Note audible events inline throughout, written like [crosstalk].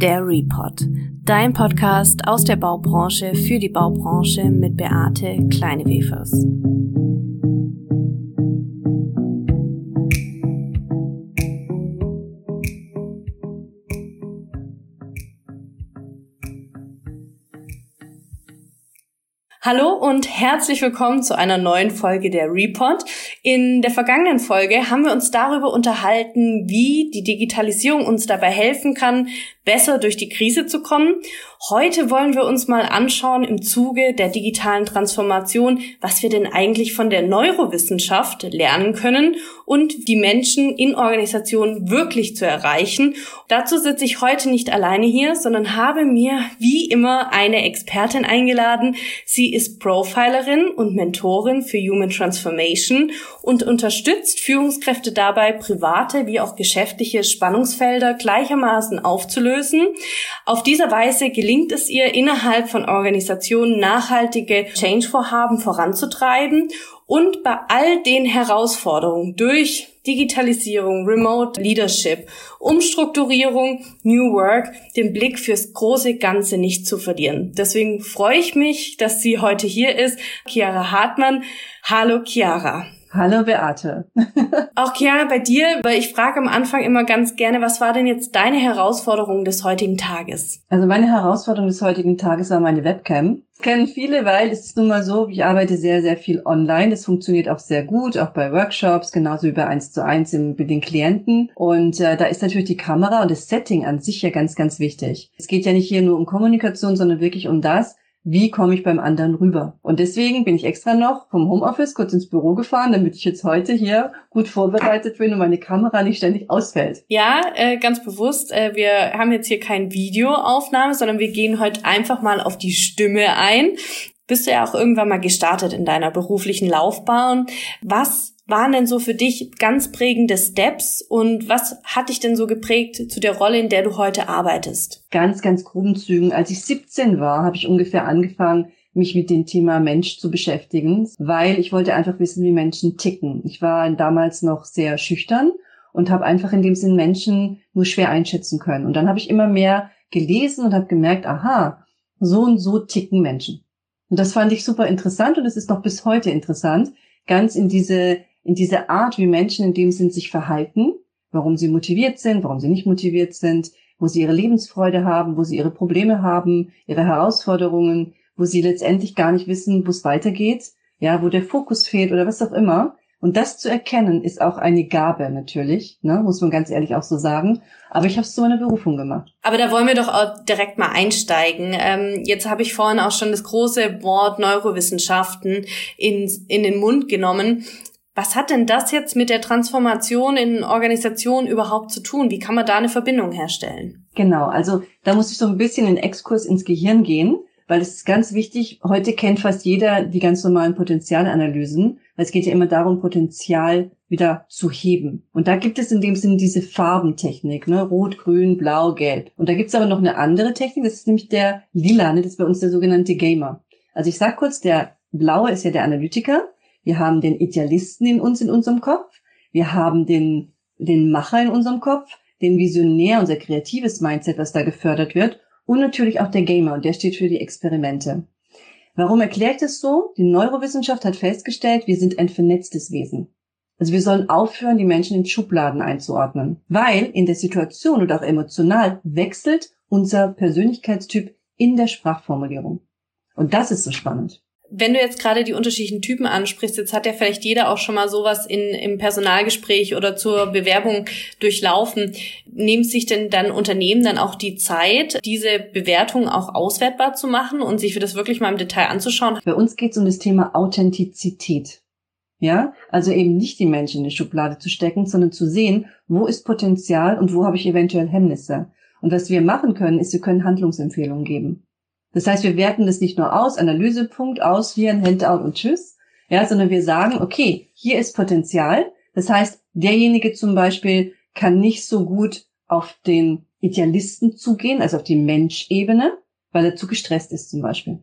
Der Report, dein Podcast aus der Baubranche für die Baubranche mit Beate Kleinewefers. Hallo und herzlich willkommen zu einer neuen Folge der Report. In der vergangenen Folge haben wir uns darüber unterhalten, wie die Digitalisierung uns dabei helfen kann, besser durch die Krise zu kommen. Heute wollen wir uns mal anschauen im Zuge der digitalen Transformation, was wir denn eigentlich von der Neurowissenschaft lernen können und die Menschen in Organisationen wirklich zu erreichen. Dazu sitze ich heute nicht alleine hier, sondern habe mir wie immer eine Expertin eingeladen. Sie ist Profilerin und Mentorin für Human Transformation und unterstützt Führungskräfte dabei, private wie auch geschäftliche Spannungsfelder gleichermaßen aufzulösen. Auf diese Weise gelingt es ihr, innerhalb von Organisationen nachhaltige Change-Vorhaben voranzutreiben und bei all den Herausforderungen durch Digitalisierung, Remote Leadership, Umstrukturierung, New Work, den Blick fürs große Ganze nicht zu verlieren. Deswegen freue ich mich, dass sie heute hier ist, Chiara Hartmann. Hallo Chiara. Hallo Beate. [laughs] Auch Chiara bei dir, weil ich frage am Anfang immer ganz gerne, was war denn jetzt deine Herausforderung des heutigen Tages? Also meine Herausforderung des heutigen Tages war meine Webcam. Das kennen viele, weil es ist nun mal so, ich arbeite sehr, sehr viel online. Das funktioniert auch sehr gut, auch bei Workshops, genauso wie bei 1 zu 1 mit den Klienten. Und äh, da ist natürlich die Kamera und das Setting an sich ja ganz, ganz wichtig. Es geht ja nicht hier nur um Kommunikation, sondern wirklich um das, wie komme ich beim anderen rüber. Und deswegen bin ich extra noch vom Homeoffice kurz ins Büro gefahren, damit ich jetzt heute hier gut vorbereitet bin und meine Kamera nicht ständig ausfällt. Ja, äh, ganz bewusst. Äh, wir haben jetzt hier kein Videoaufnahme, sondern wir gehen heute einfach mal auf die Stimme ein. Bist du ja auch irgendwann mal gestartet in deiner beruflichen Laufbahn. Was waren denn so für dich ganz prägende Steps und was hat dich denn so geprägt zu der Rolle, in der du heute arbeitest? Ganz, ganz groben Zügen. Als ich 17 war, habe ich ungefähr angefangen, mich mit dem Thema Mensch zu beschäftigen, weil ich wollte einfach wissen, wie Menschen ticken. Ich war damals noch sehr schüchtern und habe einfach in dem Sinn Menschen nur schwer einschätzen können. Und dann habe ich immer mehr gelesen und habe gemerkt, aha, so und so ticken Menschen. Und das fand ich super interessant und es ist noch bis heute interessant, ganz in diese in diese Art, wie Menschen in dem Sinn sich verhalten, warum sie motiviert sind, warum sie nicht motiviert sind, wo sie ihre Lebensfreude haben, wo sie ihre Probleme haben, ihre Herausforderungen, wo sie letztendlich gar nicht wissen, wo es weitergeht, ja, wo der Fokus fehlt oder was auch immer. Und das zu erkennen, ist auch eine Gabe natürlich, ne, muss man ganz ehrlich auch so sagen. Aber ich habe es zu meiner Berufung gemacht. Aber da wollen wir doch auch direkt mal einsteigen. Ähm, jetzt habe ich vorhin auch schon das große Wort Neurowissenschaften in, in den Mund genommen. Was hat denn das jetzt mit der Transformation in Organisationen überhaupt zu tun? Wie kann man da eine Verbindung herstellen? Genau, also da muss ich so ein bisschen in Exkurs ins Gehirn gehen, weil es ist ganz wichtig, heute kennt fast jeder die ganz normalen Potenzialanalysen, weil es geht ja immer darum, Potenzial wieder zu heben. Und da gibt es in dem Sinn diese Farbentechnik, ne? Rot, Grün, Blau, Gelb. Und da gibt es aber noch eine andere Technik, das ist nämlich der Lila, ne? das ist bei uns der sogenannte Gamer. Also ich sag kurz, der Blaue ist ja der Analytiker, wir haben den Idealisten in uns, in unserem Kopf. Wir haben den, den Macher in unserem Kopf, den Visionär, unser kreatives Mindset, was da gefördert wird. Und natürlich auch der Gamer, und der steht für die Experimente. Warum erklärt es so? Die Neurowissenschaft hat festgestellt, wir sind ein vernetztes Wesen. Also wir sollen aufhören, die Menschen in Schubladen einzuordnen. Weil in der Situation oder auch emotional wechselt unser Persönlichkeitstyp in der Sprachformulierung. Und das ist so spannend. Wenn du jetzt gerade die unterschiedlichen Typen ansprichst, jetzt hat ja vielleicht jeder auch schon mal sowas in, im Personalgespräch oder zur Bewerbung durchlaufen. Nehmen sich denn dann Unternehmen dann auch die Zeit, diese Bewertung auch auswertbar zu machen und sich für das wirklich mal im Detail anzuschauen? Bei uns geht es um das Thema Authentizität. Ja, also eben nicht die Menschen in die Schublade zu stecken, sondern zu sehen, wo ist Potenzial und wo habe ich eventuell Hemmnisse. Und was wir machen können, ist, wir können Handlungsempfehlungen geben. Das heißt, wir werten das nicht nur aus, Analysepunkt, ausführen, Handout und Tschüss, ja, sondern wir sagen, okay, hier ist Potenzial. Das heißt, derjenige zum Beispiel kann nicht so gut auf den Idealisten zugehen, also auf die Menschebene, weil er zu gestresst ist zum Beispiel.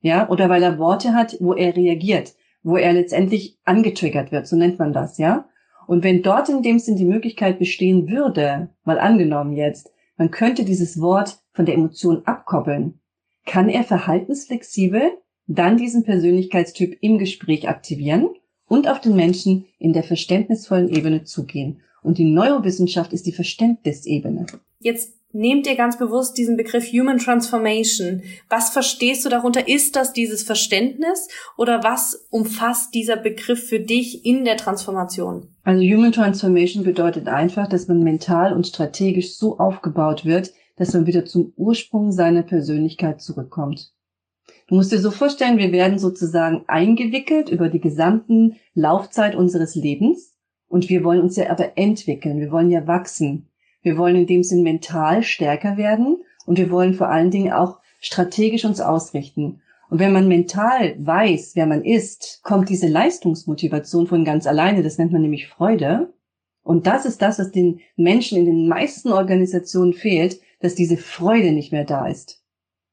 Ja, oder weil er Worte hat, wo er reagiert, wo er letztendlich angetriggert wird, so nennt man das, ja. Und wenn dort in dem Sinn die Möglichkeit bestehen würde, mal angenommen jetzt, man könnte dieses Wort von der Emotion abkoppeln, kann er verhaltensflexibel dann diesen Persönlichkeitstyp im Gespräch aktivieren und auf den Menschen in der verständnisvollen Ebene zugehen. Und die Neurowissenschaft ist die Verständnisebene. Jetzt nehmt ihr ganz bewusst diesen Begriff Human Transformation. Was verstehst du darunter? Ist das dieses Verständnis oder was umfasst dieser Begriff für dich in der Transformation? Also Human Transformation bedeutet einfach, dass man mental und strategisch so aufgebaut wird, dass man wieder zum Ursprung seiner Persönlichkeit zurückkommt. Du musst dir so vorstellen, wir werden sozusagen eingewickelt über die gesamten Laufzeit unseres Lebens und wir wollen uns ja aber entwickeln, wir wollen ja wachsen. Wir wollen in dem Sinn mental stärker werden und wir wollen vor allen Dingen auch strategisch uns ausrichten. Und wenn man mental weiß, wer man ist, kommt diese Leistungsmotivation von ganz alleine. Das nennt man nämlich Freude. Und das ist das, was den Menschen in den meisten Organisationen fehlt, dass diese Freude nicht mehr da ist.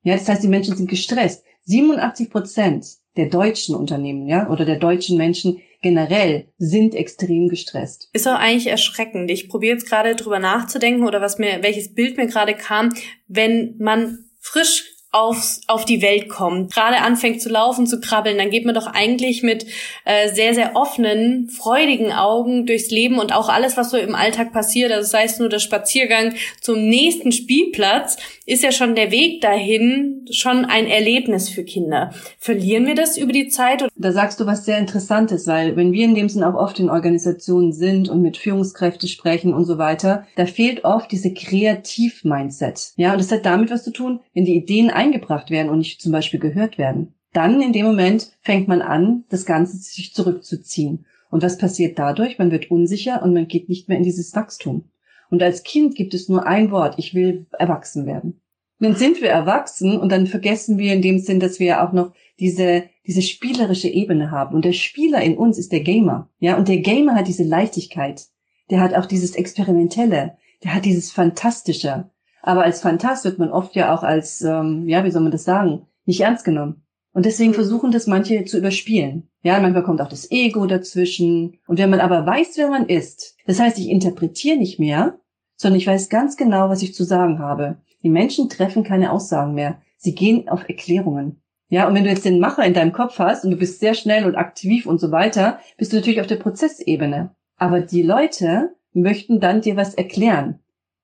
Ja, das heißt, die Menschen sind gestresst. 87 Prozent der deutschen Unternehmen, ja, oder der deutschen Menschen generell sind extrem gestresst. Ist auch eigentlich erschreckend. Ich probiere jetzt gerade drüber nachzudenken oder was mir, welches Bild mir gerade kam, wenn man frisch aufs, auf die Welt kommt, gerade anfängt zu laufen, zu krabbeln, dann geht man doch eigentlich mit äh, sehr, sehr offenen, freudigen Augen durchs Leben und auch alles, was so im Alltag passiert, also sei es nur der Spaziergang zum nächsten Spielplatz, ist ja schon der Weg dahin schon ein Erlebnis für Kinder. Verlieren wir das über die Zeit? Da sagst du was sehr Interessantes, weil wenn wir in dem Sinn auch oft in Organisationen sind und mit Führungskräften sprechen und so weiter, da fehlt oft diese Kreativ-Mindset. Ja, und das hat damit was zu tun, wenn die Ideen eingebracht werden und nicht zum Beispiel gehört werden. Dann in dem Moment fängt man an, das Ganze sich zurückzuziehen. Und was passiert dadurch? Man wird unsicher und man geht nicht mehr in dieses Wachstum. Und als Kind gibt es nur ein Wort, ich will erwachsen werden. dann sind wir erwachsen und dann vergessen wir in dem Sinn, dass wir auch noch diese, diese spielerische Ebene haben. Und der Spieler in uns ist der Gamer. Ja, und der Gamer hat diese Leichtigkeit. Der hat auch dieses Experimentelle. Der hat dieses Fantastische. Aber als Fantast wird man oft ja auch als, ähm, ja, wie soll man das sagen, nicht ernst genommen. Und deswegen versuchen das manche zu überspielen. Ja, manchmal kommt auch das Ego dazwischen. Und wenn man aber weiß, wer man ist, das heißt, ich interpretiere nicht mehr, sondern ich weiß ganz genau, was ich zu sagen habe. Die Menschen treffen keine Aussagen mehr. Sie gehen auf Erklärungen. Ja, und wenn du jetzt den Macher in deinem Kopf hast und du bist sehr schnell und aktiv und so weiter, bist du natürlich auf der Prozessebene. Aber die Leute möchten dann dir was erklären.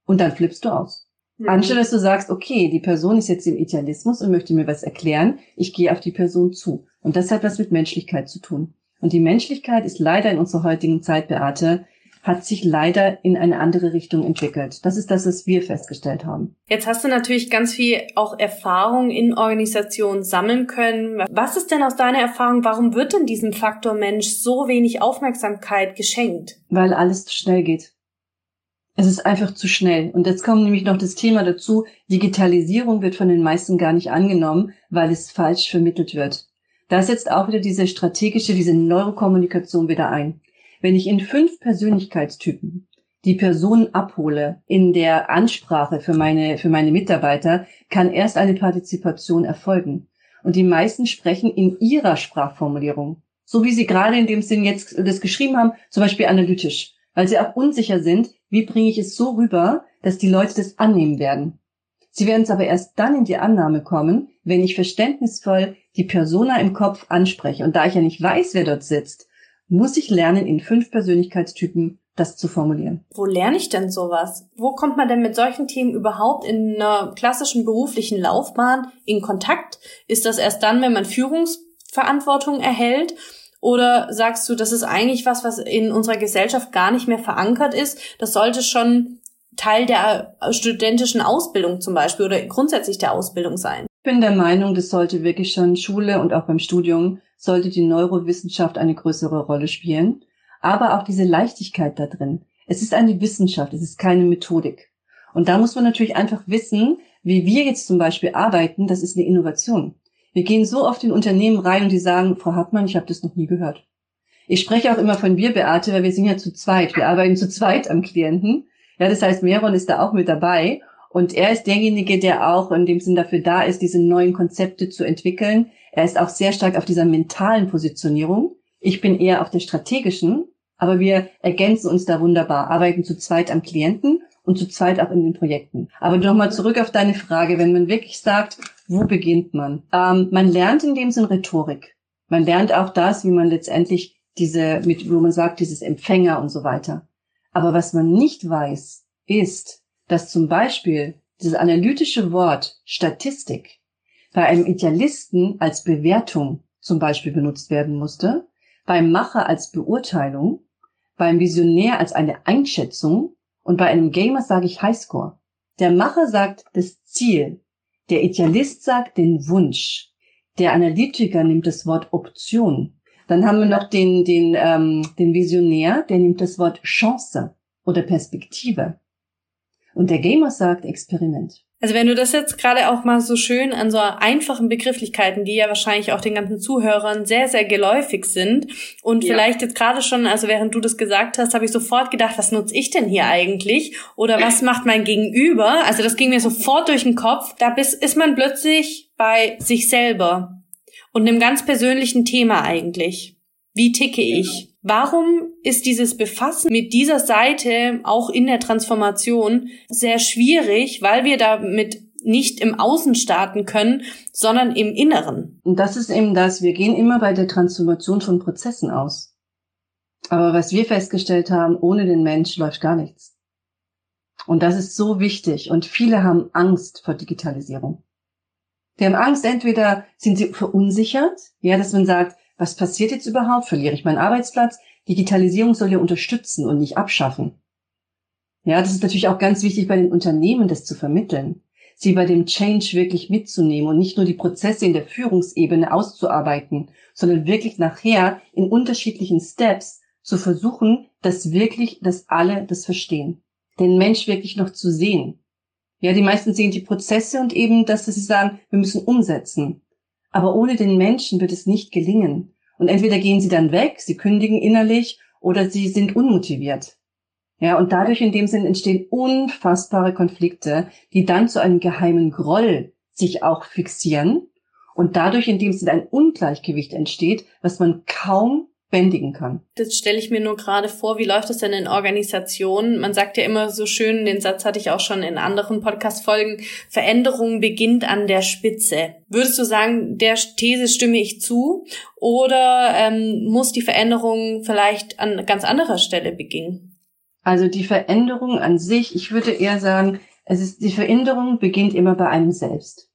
Und dann flippst du aus. Mhm. Anstelle, dass du sagst, okay, die Person ist jetzt im Idealismus und möchte mir was erklären, ich gehe auf die Person zu. Und das hat was mit Menschlichkeit zu tun. Und die Menschlichkeit ist leider in unserer heutigen Zeit, Beate, hat sich leider in eine andere Richtung entwickelt. Das ist das, was wir festgestellt haben. Jetzt hast du natürlich ganz viel auch Erfahrung in Organisationen sammeln können. Was ist denn aus deiner Erfahrung, warum wird denn diesem Faktor Mensch so wenig Aufmerksamkeit geschenkt? Weil alles zu schnell geht. Es ist einfach zu schnell. Und jetzt kommt nämlich noch das Thema dazu, Digitalisierung wird von den meisten gar nicht angenommen, weil es falsch vermittelt wird. Da setzt auch wieder diese strategische, diese Neurokommunikation wieder ein. Wenn ich in fünf Persönlichkeitstypen die Personen abhole in der Ansprache für meine, für meine Mitarbeiter, kann erst eine Partizipation erfolgen. Und die meisten sprechen in ihrer Sprachformulierung. So wie sie gerade in dem Sinn jetzt das geschrieben haben, zum Beispiel analytisch. Weil sie auch unsicher sind, wie bringe ich es so rüber, dass die Leute das annehmen werden. Sie werden es aber erst dann in die Annahme kommen, wenn ich verständnisvoll die Persona im Kopf anspreche. Und da ich ja nicht weiß, wer dort sitzt, muss ich lernen, in fünf Persönlichkeitstypen das zu formulieren. Wo lerne ich denn sowas? Wo kommt man denn mit solchen Themen überhaupt in einer klassischen beruflichen Laufbahn in Kontakt? Ist das erst dann, wenn man Führungsverantwortung erhält? Oder sagst du, das ist eigentlich was, was in unserer Gesellschaft gar nicht mehr verankert ist? Das sollte schon Teil der studentischen Ausbildung zum Beispiel oder grundsätzlich der Ausbildung sein? Ich bin der Meinung, das sollte wirklich schon Schule und auch beim Studium sollte die Neurowissenschaft eine größere Rolle spielen. Aber auch diese Leichtigkeit da drin. Es ist eine Wissenschaft, es ist keine Methodik. Und da muss man natürlich einfach wissen, wie wir jetzt zum Beispiel arbeiten, das ist eine Innovation. Wir gehen so oft in Unternehmen rein und die sagen, Frau Hartmann, ich habe das noch nie gehört. Ich spreche auch immer von wir, Beate, weil wir sind ja zu zweit. Wir arbeiten zu zweit am Klienten. Ja, das heißt, Meron ist da auch mit dabei. Und er ist derjenige, der auch in dem Sinn dafür da ist, diese neuen Konzepte zu entwickeln. Er ist auch sehr stark auf dieser mentalen Positionierung. Ich bin eher auf der strategischen, Aber wir ergänzen uns da wunderbar, arbeiten zu zweit am Klienten und zu zweit auch in den Projekten. Aber nochmal zurück auf deine Frage, wenn man wirklich sagt, wo beginnt man? Ähm, man lernt in dem Sinn Rhetorik. Man lernt auch das, wie man letztendlich diese, mit, wo man sagt, dieses Empfänger und so weiter. Aber was man nicht weiß, ist, dass zum Beispiel dieses analytische Wort Statistik bei einem Idealisten als Bewertung zum Beispiel benutzt werden musste, beim Macher als Beurteilung, beim Visionär als eine Einschätzung und bei einem Gamer sage ich Highscore. Der Macher sagt das Ziel, der Idealist sagt den Wunsch, der Analytiker nimmt das Wort Option. Dann haben wir noch den, den, ähm, den Visionär, der nimmt das Wort Chance oder Perspektive. Und der Gamer sagt Experiment. Also wenn du das jetzt gerade auch mal so schön an so einfachen Begrifflichkeiten, die ja wahrscheinlich auch den ganzen Zuhörern sehr, sehr geläufig sind und ja. vielleicht jetzt gerade schon, also während du das gesagt hast, habe ich sofort gedacht, was nutze ich denn hier eigentlich? Oder was [laughs] macht mein Gegenüber? Also das ging mir sofort durch den Kopf. Da ist man plötzlich bei sich selber und einem ganz persönlichen Thema eigentlich. Wie ticke ich? Warum ist dieses Befassen mit dieser Seite auch in der Transformation sehr schwierig, weil wir damit nicht im Außen starten können, sondern im Inneren. Und das ist eben das, wir gehen immer bei der Transformation von Prozessen aus. Aber was wir festgestellt haben, ohne den Mensch läuft gar nichts. Und das ist so wichtig. Und viele haben Angst vor Digitalisierung. Die haben Angst, entweder sind sie verunsichert, ja, dass man sagt, was passiert jetzt überhaupt? Verliere ich meinen Arbeitsplatz? Digitalisierung soll ja unterstützen und nicht abschaffen. Ja, das ist natürlich auch ganz wichtig bei den Unternehmen, das zu vermitteln. Sie bei dem Change wirklich mitzunehmen und nicht nur die Prozesse in der Führungsebene auszuarbeiten, sondern wirklich nachher in unterschiedlichen Steps zu versuchen, dass wirklich, dass alle das verstehen. Den Mensch wirklich noch zu sehen. Ja, die meisten sehen die Prozesse und eben, dass sie sagen, wir müssen umsetzen. Aber ohne den Menschen wird es nicht gelingen. Und entweder gehen sie dann weg, sie kündigen innerlich oder sie sind unmotiviert. Ja, und dadurch in dem Sinn entstehen unfassbare Konflikte, die dann zu einem geheimen Groll sich auch fixieren und dadurch in dem Sinn ein Ungleichgewicht entsteht, was man kaum bändigen kann. Das stelle ich mir nur gerade vor, wie läuft das denn in Organisationen? Man sagt ja immer so schön, den Satz hatte ich auch schon in anderen Podcast-Folgen, Veränderung beginnt an der Spitze. Würdest du sagen, der These stimme ich zu? Oder ähm, muss die Veränderung vielleicht an ganz anderer Stelle beginnen? Also die Veränderung an sich, ich würde eher sagen, es ist, die Veränderung beginnt immer bei einem selbst.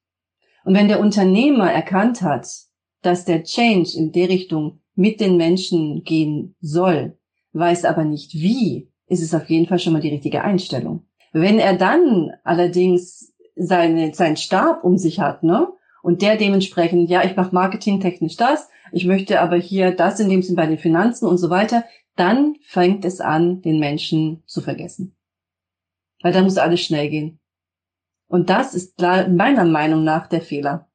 Und wenn der Unternehmer erkannt hat, dass der Change in der Richtung mit den Menschen gehen soll, weiß aber nicht wie, ist es auf jeden Fall schon mal die richtige Einstellung. Wenn er dann allerdings seine, seinen Stab um sich hat, ne? Und der dementsprechend, ja, ich mache marketingtechnisch das, ich möchte aber hier das in dem Sinn bei den Finanzen und so weiter, dann fängt es an, den Menschen zu vergessen. Weil da muss alles schnell gehen. Und das ist meiner Meinung nach der Fehler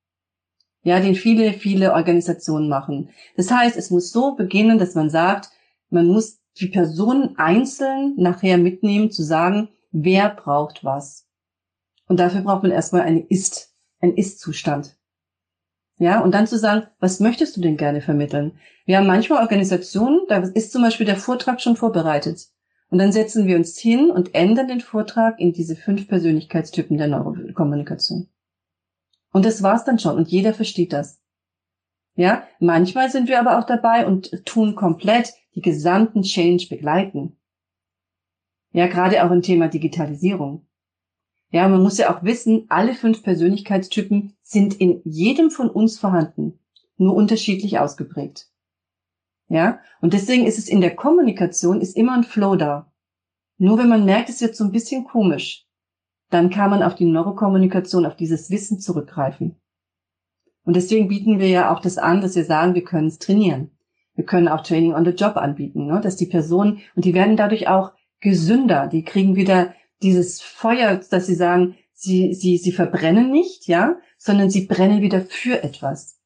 ja, den viele, viele Organisationen machen. Das heißt, es muss so beginnen, dass man sagt, man muss die Personen einzeln nachher mitnehmen, zu sagen, wer braucht was. Und dafür braucht man erstmal eine Ist, ein Ist-Zustand. Ja, und dann zu sagen, was möchtest du denn gerne vermitteln? Wir haben manchmal Organisationen, da ist zum Beispiel der Vortrag schon vorbereitet. Und dann setzen wir uns hin und ändern den Vortrag in diese fünf Persönlichkeitstypen der Neurokommunikation. Und das war's dann schon. Und jeder versteht das. Ja, manchmal sind wir aber auch dabei und tun komplett die gesamten Change begleiten. Ja, gerade auch im Thema Digitalisierung. Ja, man muss ja auch wissen, alle fünf Persönlichkeitstypen sind in jedem von uns vorhanden, nur unterschiedlich ausgeprägt. Ja, und deswegen ist es in der Kommunikation ist immer ein Flow da. Nur wenn man merkt, es wird so ein bisschen komisch, dann kann man auf die Neurokommunikation, auf dieses Wissen zurückgreifen. Und deswegen bieten wir ja auch das an, dass wir sagen, wir können es trainieren. Wir können auch Training on the Job anbieten, ne? dass die Personen, und die werden dadurch auch gesünder, die kriegen wieder dieses Feuer, dass sie sagen, sie, sie, sie verbrennen nicht, ja, sondern sie brennen wieder für etwas.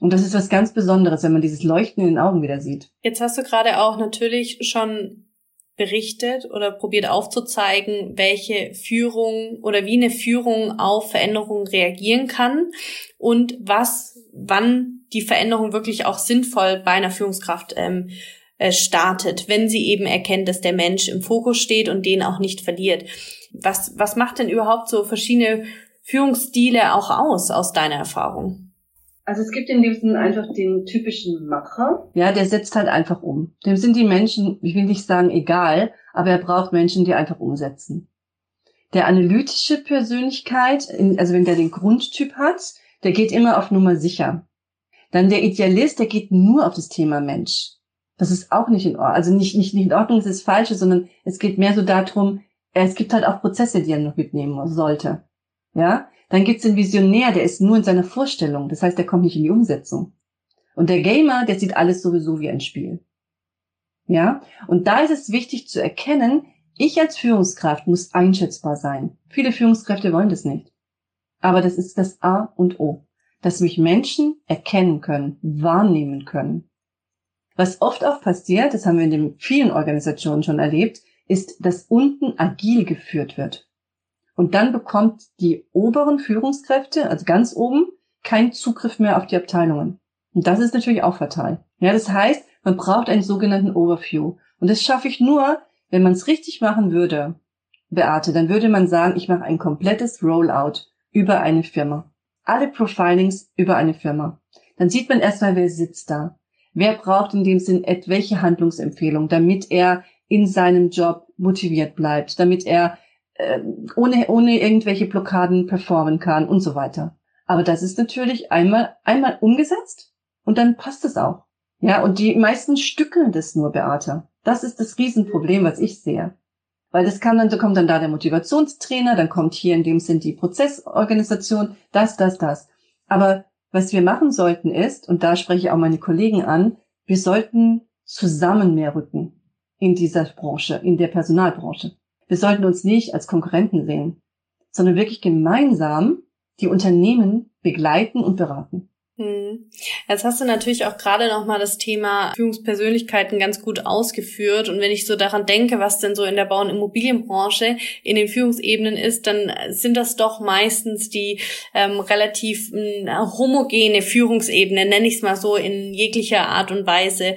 Und das ist was ganz Besonderes, wenn man dieses Leuchten in den Augen wieder sieht. Jetzt hast du gerade auch natürlich schon berichtet oder probiert aufzuzeigen, welche Führung oder wie eine Führung auf Veränderungen reagieren kann und was, wann die Veränderung wirklich auch sinnvoll bei einer Führungskraft ähm, äh, startet, wenn sie eben erkennt, dass der Mensch im Fokus steht und den auch nicht verliert. Was, was macht denn überhaupt so verschiedene Führungsstile auch aus, aus deiner Erfahrung? Also es gibt in dem Sinne einfach den typischen Macher. Ja, der setzt halt einfach um. Dem sind die Menschen, ich will nicht sagen egal, aber er braucht Menschen, die einfach umsetzen. Der analytische Persönlichkeit, also wenn der den Grundtyp hat, der geht immer auf Nummer sicher. Dann der Idealist, der geht nur auf das Thema Mensch. Das ist auch nicht in Ordnung. Also nicht, nicht, nicht in Ordnung, das ist das Falsche, sondern es geht mehr so darum, es gibt halt auch Prozesse, die er noch mitnehmen sollte. Ja? Dann gibt's den Visionär, der ist nur in seiner Vorstellung. Das heißt, der kommt nicht in die Umsetzung. Und der Gamer, der sieht alles sowieso wie ein Spiel. Ja? Und da ist es wichtig zu erkennen, ich als Führungskraft muss einschätzbar sein. Viele Führungskräfte wollen das nicht. Aber das ist das A und O. Dass mich Menschen erkennen können, wahrnehmen können. Was oft auch passiert, das haben wir in den vielen Organisationen schon erlebt, ist, dass unten agil geführt wird. Und dann bekommt die oberen Führungskräfte, also ganz oben, keinen Zugriff mehr auf die Abteilungen. Und das ist natürlich auch fatal. Ja, das heißt, man braucht einen sogenannten Overview. Und das schaffe ich nur, wenn man es richtig machen würde, Beate, dann würde man sagen, ich mache ein komplettes Rollout über eine Firma. Alle Profilings über eine Firma. Dann sieht man erstmal, wer sitzt da. Wer braucht in dem Sinn welche Handlungsempfehlung, damit er in seinem Job motiviert bleibt, damit er äh, ohne, ohne irgendwelche Blockaden performen kann und so weiter. Aber das ist natürlich einmal, einmal umgesetzt und dann passt es auch. Ja, und die meisten stückeln das nur, Beate. Das ist das Riesenproblem, was ich sehe. Weil das kann dann, da kommt dann da der Motivationstrainer, dann kommt hier in dem Sinn die Prozessorganisation, das, das, das. Aber was wir machen sollten ist, und da spreche ich auch meine Kollegen an, wir sollten zusammen mehr rücken in dieser Branche, in der Personalbranche. Wir sollten uns nicht als Konkurrenten sehen, sondern wirklich gemeinsam die Unternehmen begleiten und beraten. Hm. Jetzt hast du natürlich auch gerade noch mal das Thema Führungspersönlichkeiten ganz gut ausgeführt. Und wenn ich so daran denke, was denn so in der Bau- und Immobilienbranche in den Führungsebenen ist, dann sind das doch meistens die ähm, relativ äh, homogene Führungsebene, nenne ich es mal so, in jeglicher Art und Weise.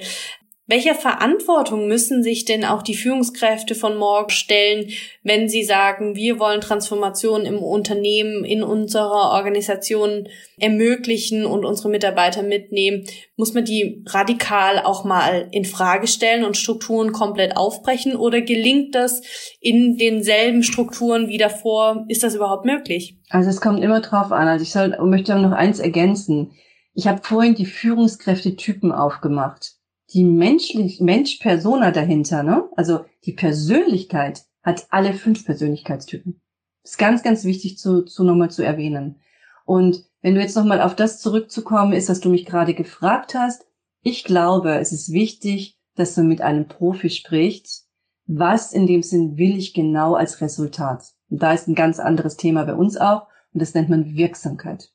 Welcher Verantwortung müssen sich denn auch die Führungskräfte von morgen stellen, wenn sie sagen, wir wollen Transformation im Unternehmen, in unserer Organisation ermöglichen und unsere Mitarbeiter mitnehmen? Muss man die radikal auch mal in Frage stellen und Strukturen komplett aufbrechen oder gelingt das in denselben Strukturen wie davor? Ist das überhaupt möglich? Also es kommt immer drauf an. Also ich soll, möchte noch eins ergänzen. Ich habe vorhin die Führungskräftetypen aufgemacht die menschlich, Mensch-Persona dahinter, ne? Also die Persönlichkeit hat alle fünf Persönlichkeitstypen. ist ganz, ganz wichtig zu, zu nochmal zu erwähnen. Und wenn du jetzt nochmal auf das zurückzukommen ist, was du mich gerade gefragt hast, ich glaube, es ist wichtig, dass du mit einem Profi sprichst. Was in dem Sinn will ich genau als Resultat? Und da ist ein ganz anderes Thema bei uns auch. Und das nennt man Wirksamkeit.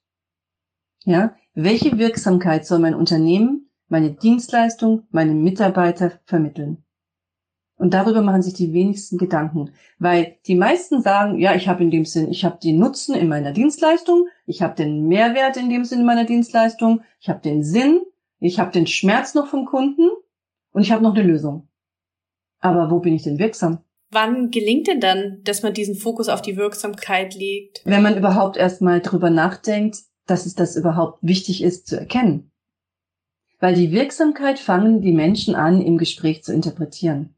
Ja? Welche Wirksamkeit soll mein Unternehmen meine Dienstleistung meinem Mitarbeiter vermitteln. Und darüber machen sich die wenigsten Gedanken, weil die meisten sagen, ja, ich habe in dem Sinn, ich habe den Nutzen in meiner Dienstleistung, ich habe den Mehrwert in dem Sinn in meiner Dienstleistung, ich habe den Sinn, ich habe den Schmerz noch vom Kunden und ich habe noch eine Lösung. Aber wo bin ich denn wirksam? Wann gelingt denn dann, dass man diesen Fokus auf die Wirksamkeit legt? Wenn man überhaupt erstmal drüber nachdenkt, dass es das überhaupt wichtig ist zu erkennen weil die Wirksamkeit fangen die Menschen an, im Gespräch zu interpretieren.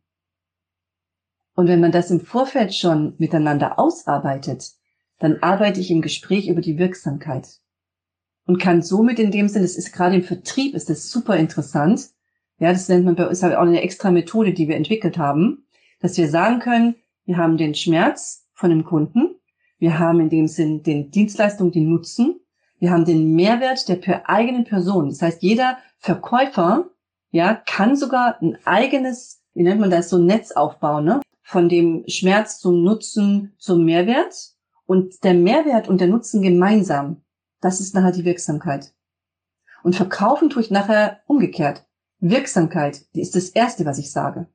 Und wenn man das im Vorfeld schon miteinander ausarbeitet, dann arbeite ich im Gespräch über die Wirksamkeit und kann somit in dem Sinne, das ist gerade im Vertrieb, ist das super interessant. Ja, das nennt man bei uns auch eine extra Methode, die wir entwickelt haben, dass wir sagen können, wir haben den Schmerz von dem Kunden, wir haben in dem Sinn den Dienstleistung, den Nutzen, wir haben den Mehrwert der per eigenen Person. Das heißt, jeder Verkäufer, ja, kann sogar ein eigenes, wie nennt man das, so ein Netz aufbauen, ne? Von dem Schmerz zum Nutzen zum Mehrwert und der Mehrwert und der Nutzen gemeinsam. Das ist nachher die Wirksamkeit. Und verkaufen tue ich nachher umgekehrt. Wirksamkeit, die ist das erste, was ich sage.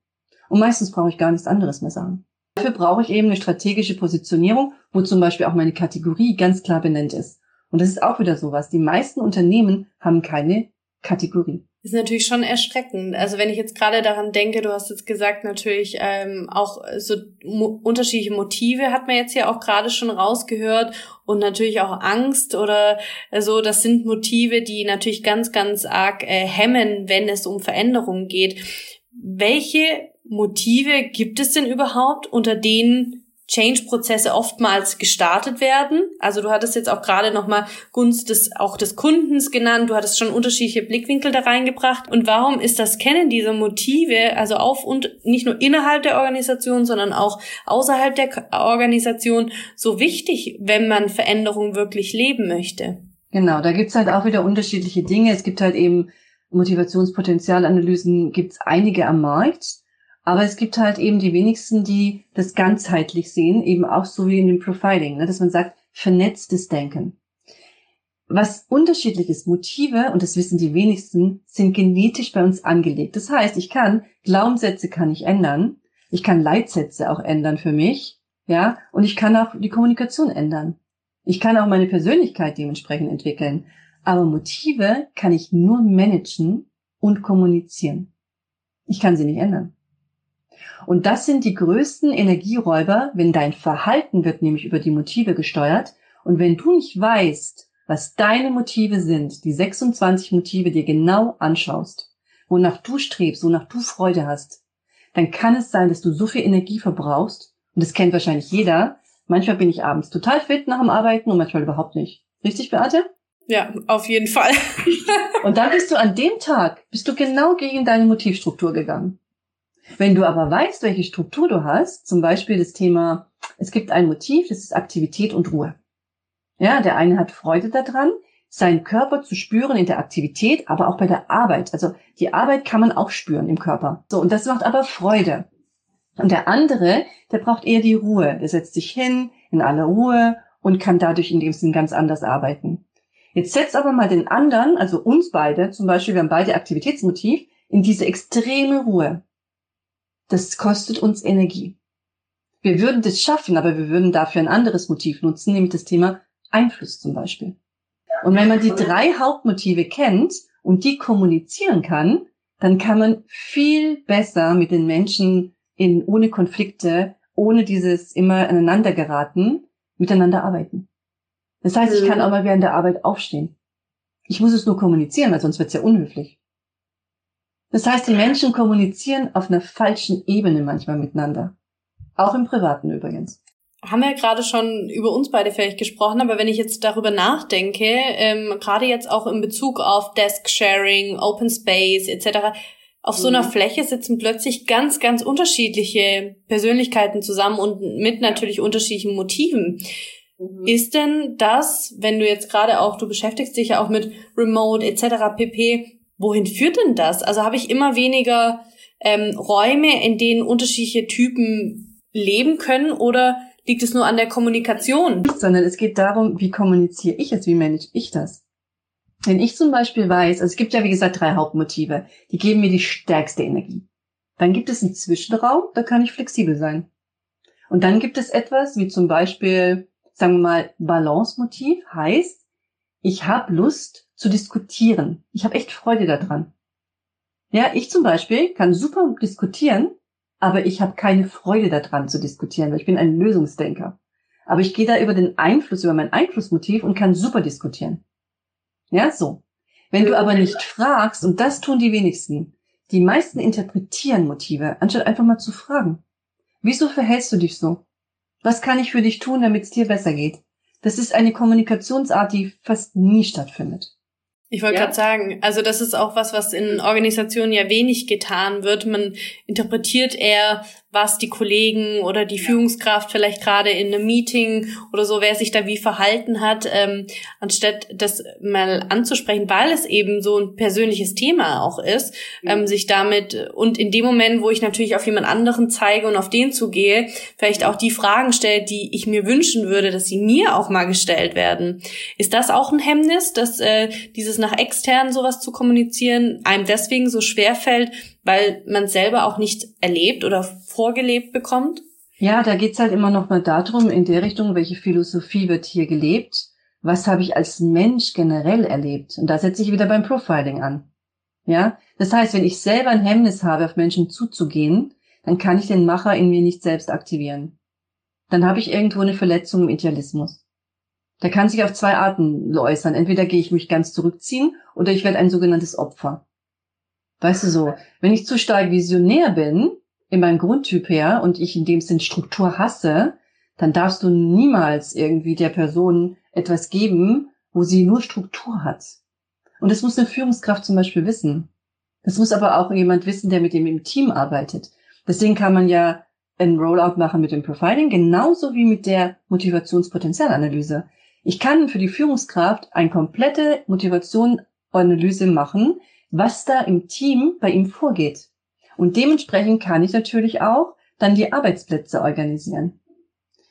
Und meistens brauche ich gar nichts anderes mehr sagen. Dafür brauche ich eben eine strategische Positionierung, wo zum Beispiel auch meine Kategorie ganz klar benannt ist. Und das ist auch wieder sowas. Die meisten Unternehmen haben keine Kategorie. ist natürlich schon erschreckend. Also wenn ich jetzt gerade daran denke, du hast jetzt gesagt, natürlich ähm, auch so mo unterschiedliche Motive hat man jetzt ja auch gerade schon rausgehört und natürlich auch Angst oder so, das sind Motive, die natürlich ganz, ganz arg äh, hemmen, wenn es um Veränderungen geht. Welche Motive gibt es denn überhaupt, unter denen Change-Prozesse oftmals gestartet werden. Also du hattest jetzt auch gerade nochmal Gunst des, auch des Kundens genannt. Du hattest schon unterschiedliche Blickwinkel da reingebracht. Und warum ist das Kennen dieser Motive, also auf und nicht nur innerhalb der Organisation, sondern auch außerhalb der Organisation so wichtig, wenn man Veränderung wirklich leben möchte? Genau, da gibt's halt auch wieder unterschiedliche Dinge. Es gibt halt eben Motivationspotenzialanalysen, gibt's einige am Markt. Aber es gibt halt eben die wenigsten, die das ganzheitlich sehen, eben auch so wie in dem Profiling, ne, dass man sagt, vernetztes Denken. Was unterschiedlich ist, Motive, und das wissen die wenigsten, sind genetisch bei uns angelegt. Das heißt, ich kann, Glaubenssätze kann ich ändern, ich kann Leitsätze auch ändern für mich, ja, und ich kann auch die Kommunikation ändern. Ich kann auch meine Persönlichkeit dementsprechend entwickeln. Aber Motive kann ich nur managen und kommunizieren. Ich kann sie nicht ändern. Und das sind die größten Energieräuber, wenn dein Verhalten wird nämlich über die Motive gesteuert. Und wenn du nicht weißt, was deine Motive sind, die 26 Motive dir genau anschaust, wonach du strebst, wonach du Freude hast, dann kann es sein, dass du so viel Energie verbrauchst, und das kennt wahrscheinlich jeder, manchmal bin ich abends total fit nach dem Arbeiten und manchmal überhaupt nicht. Richtig, Beate? Ja, auf jeden Fall. und dann bist du an dem Tag, bist du genau gegen deine Motivstruktur gegangen. Wenn du aber weißt, welche Struktur du hast, zum Beispiel das Thema, es gibt ein Motiv, das ist Aktivität und Ruhe. Ja, der eine hat Freude daran, seinen Körper zu spüren in der Aktivität, aber auch bei der Arbeit. Also die Arbeit kann man auch spüren im Körper. So, und das macht aber Freude. Und der andere, der braucht eher die Ruhe. Der setzt sich hin in aller Ruhe und kann dadurch in dem Sinn ganz anders arbeiten. Jetzt setzt aber mal den anderen, also uns beide, zum Beispiel, wir haben beide Aktivitätsmotiv, in diese extreme Ruhe das kostet uns Energie. Wir würden das schaffen, aber wir würden dafür ein anderes Motiv nutzen, nämlich das Thema Einfluss zum Beispiel. Und wenn man die drei Hauptmotive kennt und die kommunizieren kann, dann kann man viel besser mit den Menschen in, ohne Konflikte, ohne dieses immer aneinander geraten, miteinander arbeiten. Das heißt, ich kann mhm. auch mal während der Arbeit aufstehen. Ich muss es nur kommunizieren, weil sonst wird es ja unhöflich. Das heißt, die Menschen kommunizieren auf einer falschen Ebene manchmal miteinander. Auch im Privaten übrigens. Haben wir ja gerade schon über uns beide vielleicht gesprochen, aber wenn ich jetzt darüber nachdenke, ähm, gerade jetzt auch in Bezug auf Desk Sharing, Open Space etc., auf so einer mhm. Fläche sitzen plötzlich ganz, ganz unterschiedliche Persönlichkeiten zusammen und mit natürlich unterschiedlichen Motiven. Mhm. Ist denn das, wenn du jetzt gerade auch, du beschäftigst dich ja auch mit Remote etc. pp, wohin führt denn das? Also habe ich immer weniger ähm, Räume, in denen unterschiedliche Typen leben können oder liegt es nur an der Kommunikation? Sondern es geht darum, wie kommuniziere ich es, wie manage ich das? Wenn ich zum Beispiel weiß, also es gibt ja wie gesagt drei Hauptmotive, die geben mir die stärkste Energie. Dann gibt es einen Zwischenraum, da kann ich flexibel sein. Und dann gibt es etwas wie zum Beispiel, sagen wir mal, Balance-Motiv, heißt, ich habe Lust, zu diskutieren. Ich habe echt Freude daran. Ja, ich zum Beispiel kann super diskutieren, aber ich habe keine Freude daran zu diskutieren, weil ich bin ein Lösungsdenker. Aber ich gehe da über den Einfluss, über mein Einflussmotiv und kann super diskutieren. Ja, so. Wenn du aber nicht fragst, und das tun die wenigsten, die meisten interpretieren Motive, anstatt einfach mal zu fragen. Wieso verhältst du dich so? Was kann ich für dich tun, damit es dir besser geht? Das ist eine Kommunikationsart, die fast nie stattfindet. Ich wollte ja. gerade sagen, also das ist auch was, was in Organisationen ja wenig getan wird. Man interpretiert eher, was die Kollegen oder die ja. Führungskraft vielleicht gerade in einem Meeting oder so, wer sich da wie verhalten hat, ähm, anstatt das mal anzusprechen, weil es eben so ein persönliches Thema auch ist, ja. ähm, sich damit und in dem Moment, wo ich natürlich auf jemand anderen zeige und auf den zugehe, vielleicht auch die Fragen stellt, die ich mir wünschen würde, dass sie mir auch mal gestellt werden. Ist das auch ein Hemmnis, dass äh, dieses nach extern sowas zu kommunizieren einem deswegen so schwer fällt, weil man selber auch nicht erlebt oder vorgelebt bekommt? Ja, da geht's halt immer noch mal darum, in der Richtung, welche Philosophie wird hier gelebt? Was habe ich als Mensch generell erlebt? Und da setze ich wieder beim Profiling an. Ja, das heißt, wenn ich selber ein Hemmnis habe, auf Menschen zuzugehen, dann kann ich den Macher in mir nicht selbst aktivieren. Dann habe ich irgendwo eine Verletzung im Idealismus. Der kann sich auf zwei Arten äußern. Entweder gehe ich mich ganz zurückziehen oder ich werde ein sogenanntes Opfer. Weißt du so, wenn ich zu stark visionär bin, in meinem Grundtyp her, und ich in dem Sinn Struktur hasse, dann darfst du niemals irgendwie der Person etwas geben, wo sie nur Struktur hat. Und das muss eine Führungskraft zum Beispiel wissen. Das muss aber auch jemand wissen, der mit dem im Team arbeitet. Deswegen kann man ja ein Rollout machen mit dem Profiling, genauso wie mit der Motivationspotenzialanalyse. Ich kann für die Führungskraft eine komplette Motivationsanalyse machen, was da im Team bei ihm vorgeht. Und dementsprechend kann ich natürlich auch dann die Arbeitsplätze organisieren.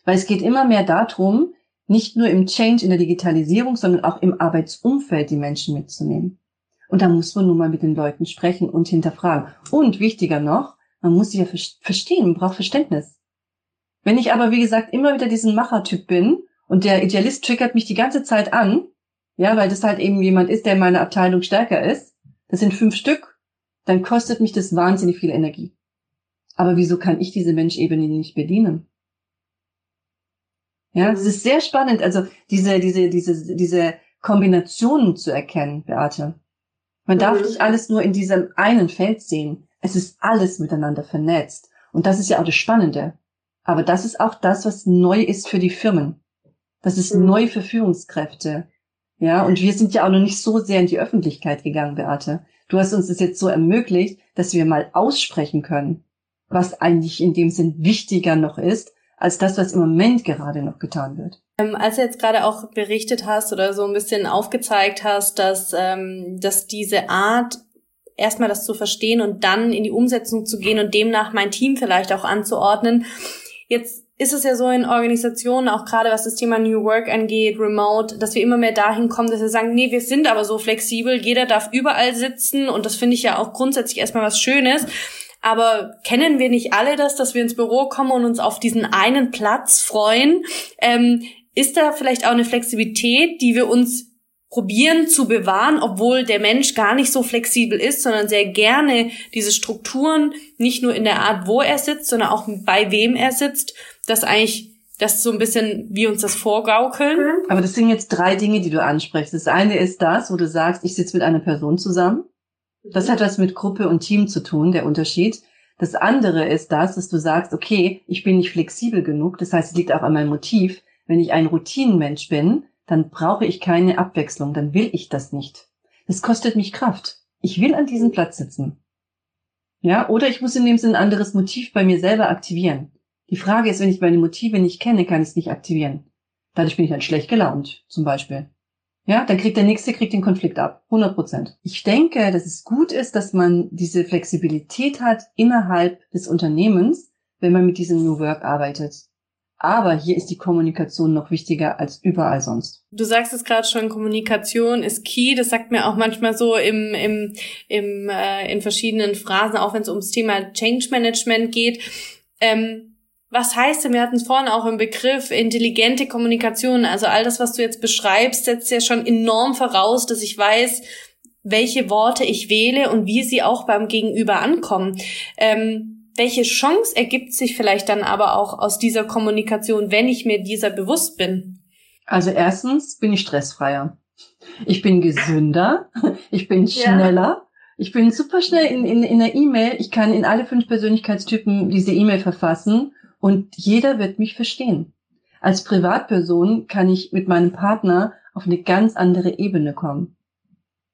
Weil es geht immer mehr darum, nicht nur im Change in der Digitalisierung, sondern auch im Arbeitsumfeld die Menschen mitzunehmen. Und da muss man nun mal mit den Leuten sprechen und hinterfragen. Und wichtiger noch, man muss sie ja verstehen, man braucht Verständnis. Wenn ich aber, wie gesagt, immer wieder diesen Machertyp bin und der Idealist triggert mich die ganze Zeit an, ja, weil das halt eben jemand ist, der in meiner Abteilung stärker ist, das sind fünf Stück, dann kostet mich das wahnsinnig viel Energie. Aber wieso kann ich diese Menschebene nicht bedienen? Ja, das ist sehr spannend, also diese, diese, diese, diese Kombinationen zu erkennen, Beate. Man darf mhm. nicht alles nur in diesem einen Feld sehen. Es ist alles miteinander vernetzt. Und das ist ja auch das Spannende. Aber das ist auch das, was neu ist für die Firmen. Das ist mhm. neu für Führungskräfte. Ja, und wir sind ja auch noch nicht so sehr in die Öffentlichkeit gegangen, Beate. Du hast uns das jetzt so ermöglicht, dass wir mal aussprechen können, was eigentlich in dem Sinn wichtiger noch ist, als das, was im Moment gerade noch getan wird. Ähm, als du jetzt gerade auch berichtet hast oder so ein bisschen aufgezeigt hast, dass, ähm, dass diese Art, erstmal das zu verstehen und dann in die Umsetzung zu gehen und demnach mein Team vielleicht auch anzuordnen. Jetzt ist es ja so in Organisationen, auch gerade was das Thema New Work angeht, Remote, dass wir immer mehr dahin kommen, dass wir sagen, nee, wir sind aber so flexibel, jeder darf überall sitzen und das finde ich ja auch grundsätzlich erstmal was Schönes. Aber kennen wir nicht alle das, dass wir ins Büro kommen und uns auf diesen einen Platz freuen? Ähm, ist da vielleicht auch eine Flexibilität, die wir uns probieren zu bewahren, obwohl der Mensch gar nicht so flexibel ist, sondern sehr gerne diese Strukturen, nicht nur in der Art, wo er sitzt, sondern auch bei wem er sitzt, dass eigentlich das ist so ein bisschen, wie uns das vorgaukeln. Aber das sind jetzt drei Dinge, die du ansprichst. Das eine ist das, wo du sagst, ich sitze mit einer Person zusammen. Das hat was mit Gruppe und Team zu tun, der Unterschied. Das andere ist das, dass du sagst, okay, ich bin nicht flexibel genug. Das heißt, es liegt auch an meinem Motiv. Wenn ich ein Routinenmensch bin, dann brauche ich keine Abwechslung, dann will ich das nicht. Das kostet mich Kraft. Ich will an diesem Platz sitzen. Ja, oder ich muss in dem Sinne ein anderes Motiv bei mir selber aktivieren. Die Frage ist, wenn ich meine Motive nicht kenne, kann ich es nicht aktivieren. Dadurch bin ich dann schlecht gelaunt, zum Beispiel. Ja, dann kriegt der Nächste kriegt den Konflikt ab. 100 Prozent. Ich denke, dass es gut ist, dass man diese Flexibilität hat innerhalb des Unternehmens, wenn man mit diesem New Work arbeitet. Aber hier ist die Kommunikation noch wichtiger als überall sonst. Du sagst es gerade schon, Kommunikation ist key. Das sagt mir auch manchmal so im, im, im, äh, in verschiedenen Phrasen, auch wenn es ums Thema Change Management geht. Ähm, was heißt denn, wir hatten es vorhin auch im Begriff intelligente Kommunikation, also all das, was du jetzt beschreibst, setzt ja schon enorm voraus, dass ich weiß, welche Worte ich wähle und wie sie auch beim Gegenüber ankommen. Ähm, welche Chance ergibt sich vielleicht dann aber auch aus dieser Kommunikation, wenn ich mir dieser bewusst bin? Also erstens bin ich stressfreier. Ich bin gesünder. Ich bin schneller. Ja. Ich bin super schnell in, in, in der E-Mail. Ich kann in alle fünf Persönlichkeitstypen diese E-Mail verfassen und jeder wird mich verstehen. Als Privatperson kann ich mit meinem Partner auf eine ganz andere Ebene kommen.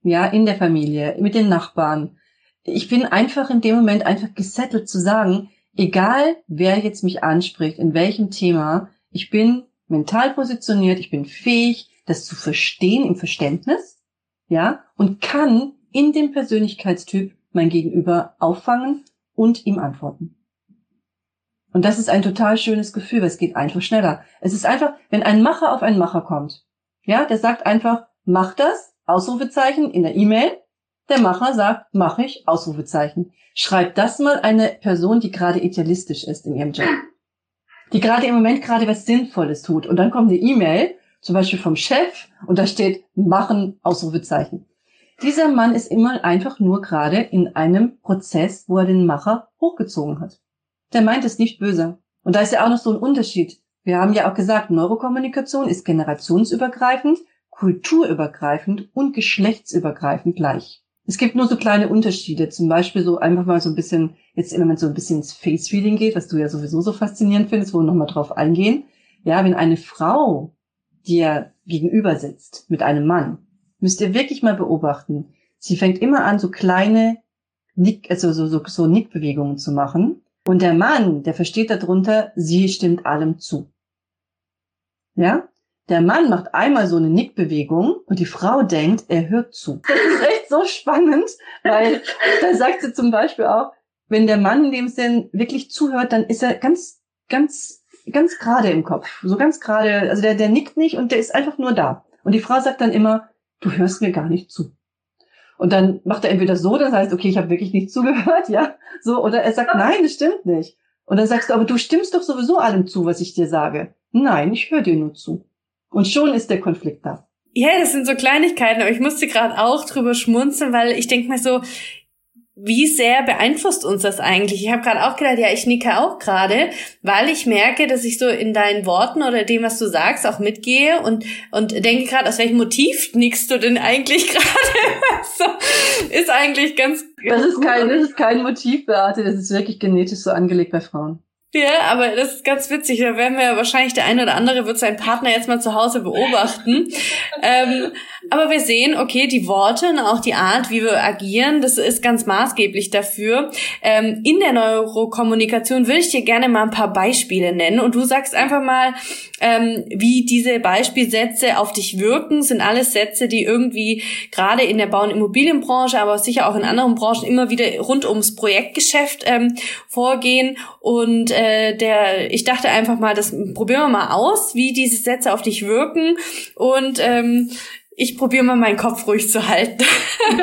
Ja, in der Familie, mit den Nachbarn. Ich bin einfach in dem Moment einfach gesettelt zu sagen, egal wer jetzt mich anspricht, in welchem Thema, ich bin mental positioniert, ich bin fähig, das zu verstehen im Verständnis, ja, und kann in dem Persönlichkeitstyp mein Gegenüber auffangen und ihm antworten. Und das ist ein total schönes Gefühl, weil es geht einfach schneller. Es ist einfach, wenn ein Macher auf einen Macher kommt, ja, der sagt einfach, mach das, Ausrufezeichen in der E-Mail. Der Macher sagt, mach ich, Ausrufezeichen. Schreibt das mal eine Person, die gerade idealistisch ist in ihrem Job. Die gerade im Moment gerade was Sinnvolles tut. Und dann kommt eine E-Mail, zum Beispiel vom Chef, und da steht, machen, Ausrufezeichen. Dieser Mann ist immer einfach nur gerade in einem Prozess, wo er den Macher hochgezogen hat. Der meint es nicht böse. Und da ist ja auch noch so ein Unterschied. Wir haben ja auch gesagt, Neurokommunikation ist generationsübergreifend, kulturübergreifend und geschlechtsübergreifend gleich. Es gibt nur so kleine Unterschiede. Zum Beispiel so einfach mal so ein bisschen, jetzt im Moment so ein bisschen ins Face-Reading geht, was du ja sowieso so faszinierend findest, wo wir nochmal drauf eingehen. Ja, wenn eine Frau dir gegenüber sitzt mit einem Mann, müsst ihr wirklich mal beobachten. Sie fängt immer an, so kleine Nick, also so, so, so Nickbewegungen zu machen. Und der Mann, der versteht darunter, sie stimmt allem zu. Ja? Der Mann macht einmal so eine Nickbewegung und die Frau denkt, er hört zu. Das ist echt so spannend, weil da sagt sie zum Beispiel auch, wenn der Mann in dem Sinn wirklich zuhört, dann ist er ganz, ganz, ganz gerade im Kopf. So ganz gerade, also der, der nickt nicht und der ist einfach nur da. Und die Frau sagt dann immer, du hörst mir gar nicht zu. Und dann macht er entweder so, das heißt, okay, ich habe wirklich nicht zugehört, [laughs] ja, so, oder er sagt, nein, das stimmt nicht. Und dann sagst du, aber du stimmst doch sowieso allem zu, was ich dir sage. Nein, ich höre dir nur zu. Und schon ist der Konflikt da. Ja, das sind so Kleinigkeiten, aber ich musste gerade auch drüber schmunzeln, weil ich denke mir so, wie sehr beeinflusst uns das eigentlich? Ich habe gerade auch gedacht, ja, ich nicke auch gerade, weil ich merke, dass ich so in deinen Worten oder dem, was du sagst, auch mitgehe und und denke gerade, aus welchem Motiv nickst du denn eigentlich [laughs] gerade? so, ist eigentlich ganz. Das ist kein, das ist kein Motiv, Beate. Das ist wirklich genetisch so angelegt bei Frauen. Ja, aber das ist ganz witzig. Da werden wir wahrscheinlich der eine oder andere wird seinen Partner jetzt mal zu Hause beobachten. [laughs] ähm, aber wir sehen, okay, die Worte und auch die Art, wie wir agieren, das ist ganz maßgeblich dafür. Ähm, in der Neurokommunikation würde ich dir gerne mal ein paar Beispiele nennen und du sagst einfach mal, ähm, wie diese Beispielsätze auf dich wirken. Sind alles Sätze, die irgendwie gerade in der Bau- und Immobilienbranche, aber sicher auch in anderen Branchen immer wieder rund ums Projektgeschäft ähm, vorgehen und äh, der, ich dachte einfach mal, das probieren wir mal aus, wie diese Sätze auf dich wirken und ähm, ich probiere mal meinen Kopf ruhig zu halten. [laughs]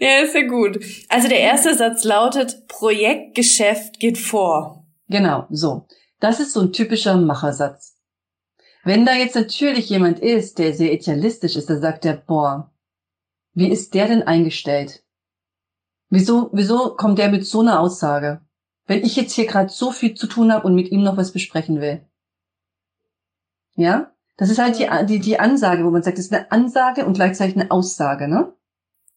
ja, ist ja gut. Also der erste Satz lautet, Projektgeschäft geht vor. Genau, so. Das ist so ein typischer Machersatz. Wenn da jetzt natürlich jemand ist, der sehr idealistisch ist, dann sagt er, boah, wie ist der denn eingestellt? Wieso, wieso kommt der mit so einer Aussage? wenn ich jetzt hier gerade so viel zu tun habe und mit ihm noch was besprechen will. Ja? Das ist halt die, die, die Ansage, wo man sagt, das ist eine Ansage und gleichzeitig eine Aussage, ne?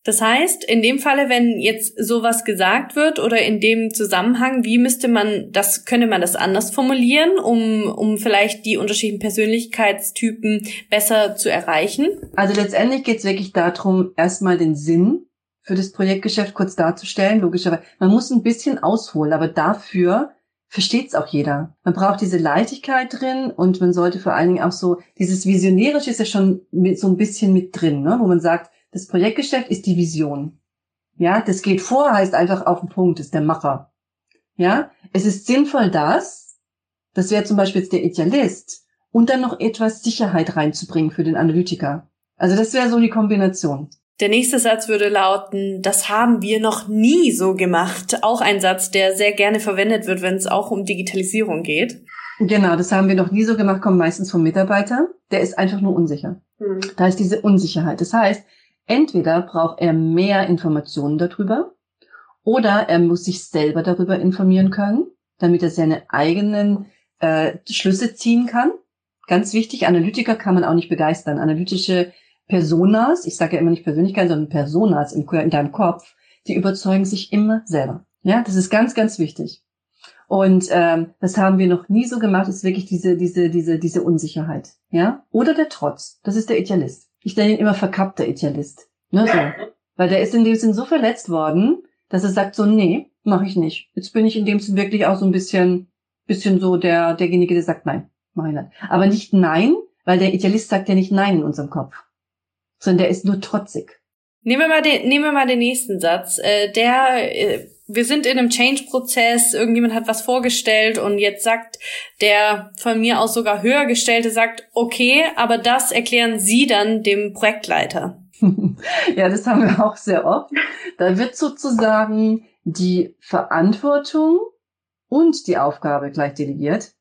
Das heißt, in dem Falle, wenn jetzt sowas gesagt wird oder in dem Zusammenhang, wie müsste man das, könnte man das anders formulieren, um, um vielleicht die unterschiedlichen Persönlichkeitstypen besser zu erreichen? Also letztendlich geht es wirklich darum, erstmal den Sinn für das Projektgeschäft kurz darzustellen, logischerweise. Man muss ein bisschen ausholen, aber dafür versteht es auch jeder. Man braucht diese Leichtigkeit drin und man sollte vor allen Dingen auch so, dieses Visionärische ist ja schon mit, so ein bisschen mit drin, ne? wo man sagt, das Projektgeschäft ist die Vision. Ja, das geht vor, heißt einfach auf den Punkt, ist der Macher. Ja, es ist sinnvoll, das, das wäre zum Beispiel jetzt der Idealist, und dann noch etwas Sicherheit reinzubringen für den Analytiker. Also das wäre so die Kombination. Der nächste Satz würde lauten, das haben wir noch nie so gemacht. Auch ein Satz, der sehr gerne verwendet wird, wenn es auch um Digitalisierung geht. Genau, das haben wir noch nie so gemacht, kommt meistens vom Mitarbeiter. Der ist einfach nur unsicher. Mhm. Da ist diese Unsicherheit. Das heißt, entweder braucht er mehr Informationen darüber oder er muss sich selber darüber informieren können, damit er seine eigenen äh, Schlüsse ziehen kann. Ganz wichtig, Analytiker kann man auch nicht begeistern. Analytische Personas, ich sage ja immer nicht Persönlichkeit, sondern Personas in, in deinem Kopf, die überzeugen sich immer selber. Ja, das ist ganz, ganz wichtig. Und ähm, das haben wir noch nie so gemacht, ist wirklich diese, diese, diese, diese Unsicherheit. Ja? Oder der Trotz. Das ist der Idealist. Ich nenne ihn immer verkappter Idealist. Ne, so. [laughs] Weil der ist in dem Sinn so verletzt worden, dass er sagt so, nee, mache ich nicht. Jetzt bin ich in dem Sinn wirklich auch so ein bisschen, bisschen so der, derjenige, der sagt nein, mach ich nicht. Aber nicht nein, weil der Idealist sagt ja nicht nein in unserem Kopf sondern der ist nur trotzig. Nehmen wir mal den, nehmen wir mal den nächsten Satz. Äh, der, äh, wir sind in einem Change-Prozess, irgendjemand hat was vorgestellt und jetzt sagt der von mir aus sogar höher gestellte, sagt, okay, aber das erklären Sie dann dem Projektleiter. [laughs] ja, das haben wir auch sehr oft. Da wird sozusagen die Verantwortung und die Aufgabe gleich delegiert.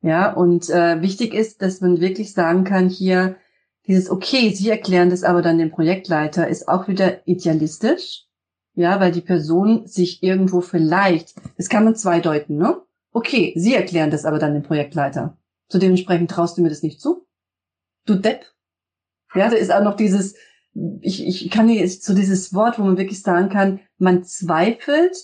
Ja, und äh, wichtig ist, dass man wirklich sagen kann hier, Dieses okay, Sie erklären das aber dann dem Projektleiter, ist auch wieder idealistisch. Ja, weil die Person sich irgendwo vielleicht, das kann man zweideuten, ne? Okay, Sie erklären das aber dann dem Projektleiter. Zu dementsprechend traust du mir das nicht zu? Du Depp. Ja, da ist auch noch dieses, ich, ich kann hier so dieses Wort, wo man wirklich sagen kann, man zweifelt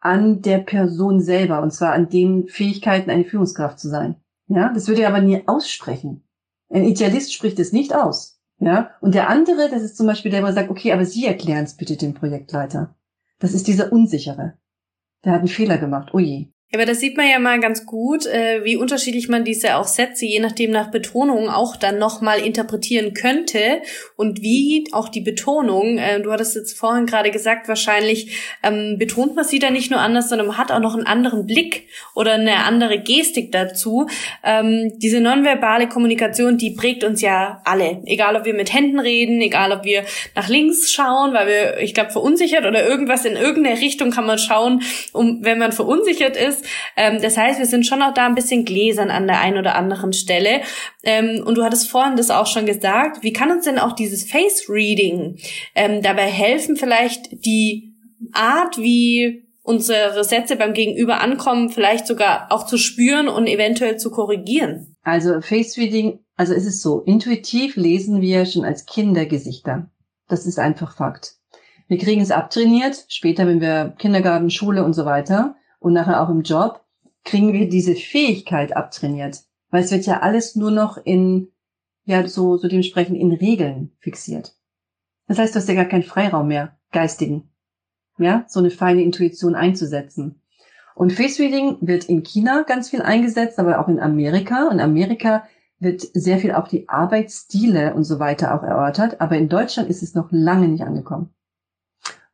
an der Person selber und zwar an den Fähigkeiten, eine Führungskraft zu sein. Ja, das würde er aber nie aussprechen. Ein Idealist spricht es nicht aus. Ja, und der andere, das ist zum Beispiel der, der sagt, okay, aber Sie erklären es bitte dem Projektleiter. Das ist dieser Unsichere. Der hat einen Fehler gemacht. Oh je. Ja, aber das sieht man ja mal ganz gut, äh, wie unterschiedlich man diese auch Sätze, je nachdem nach Betonung, auch dann nochmal interpretieren könnte und wie auch die Betonung, äh, du hattest jetzt vorhin gerade gesagt, wahrscheinlich ähm, betont man sie dann nicht nur anders, sondern man hat auch noch einen anderen Blick oder eine andere Gestik dazu. Ähm, diese nonverbale Kommunikation, die prägt uns ja alle, egal ob wir mit Händen reden, egal ob wir nach links schauen, weil wir, ich glaube, verunsichert oder irgendwas in irgendeine Richtung kann man schauen, um wenn man verunsichert ist ist. Ähm, das heißt, wir sind schon auch da ein bisschen gläsern an der einen oder anderen Stelle. Ähm, und du hattest vorhin das auch schon gesagt. Wie kann uns denn auch dieses Face Reading ähm, dabei helfen, vielleicht die Art, wie unsere Sätze beim Gegenüber ankommen, vielleicht sogar auch zu spüren und eventuell zu korrigieren? Also Face Reading, also ist es so, intuitiv lesen wir schon als Kinder Gesichter. Das ist einfach Fakt. Wir kriegen es abtrainiert, später, wenn wir Kindergarten, Schule und so weiter und nachher auch im Job, kriegen wir diese Fähigkeit abtrainiert. Weil es wird ja alles nur noch in, ja, so, so dementsprechend in Regeln fixiert. Das heißt, du hast ja gar keinen Freiraum mehr, geistigen. Ja, so eine feine Intuition einzusetzen. Und Face Reading wird in China ganz viel eingesetzt, aber auch in Amerika. In Amerika wird sehr viel auch die Arbeitsstile und so weiter auch erörtert. Aber in Deutschland ist es noch lange nicht angekommen.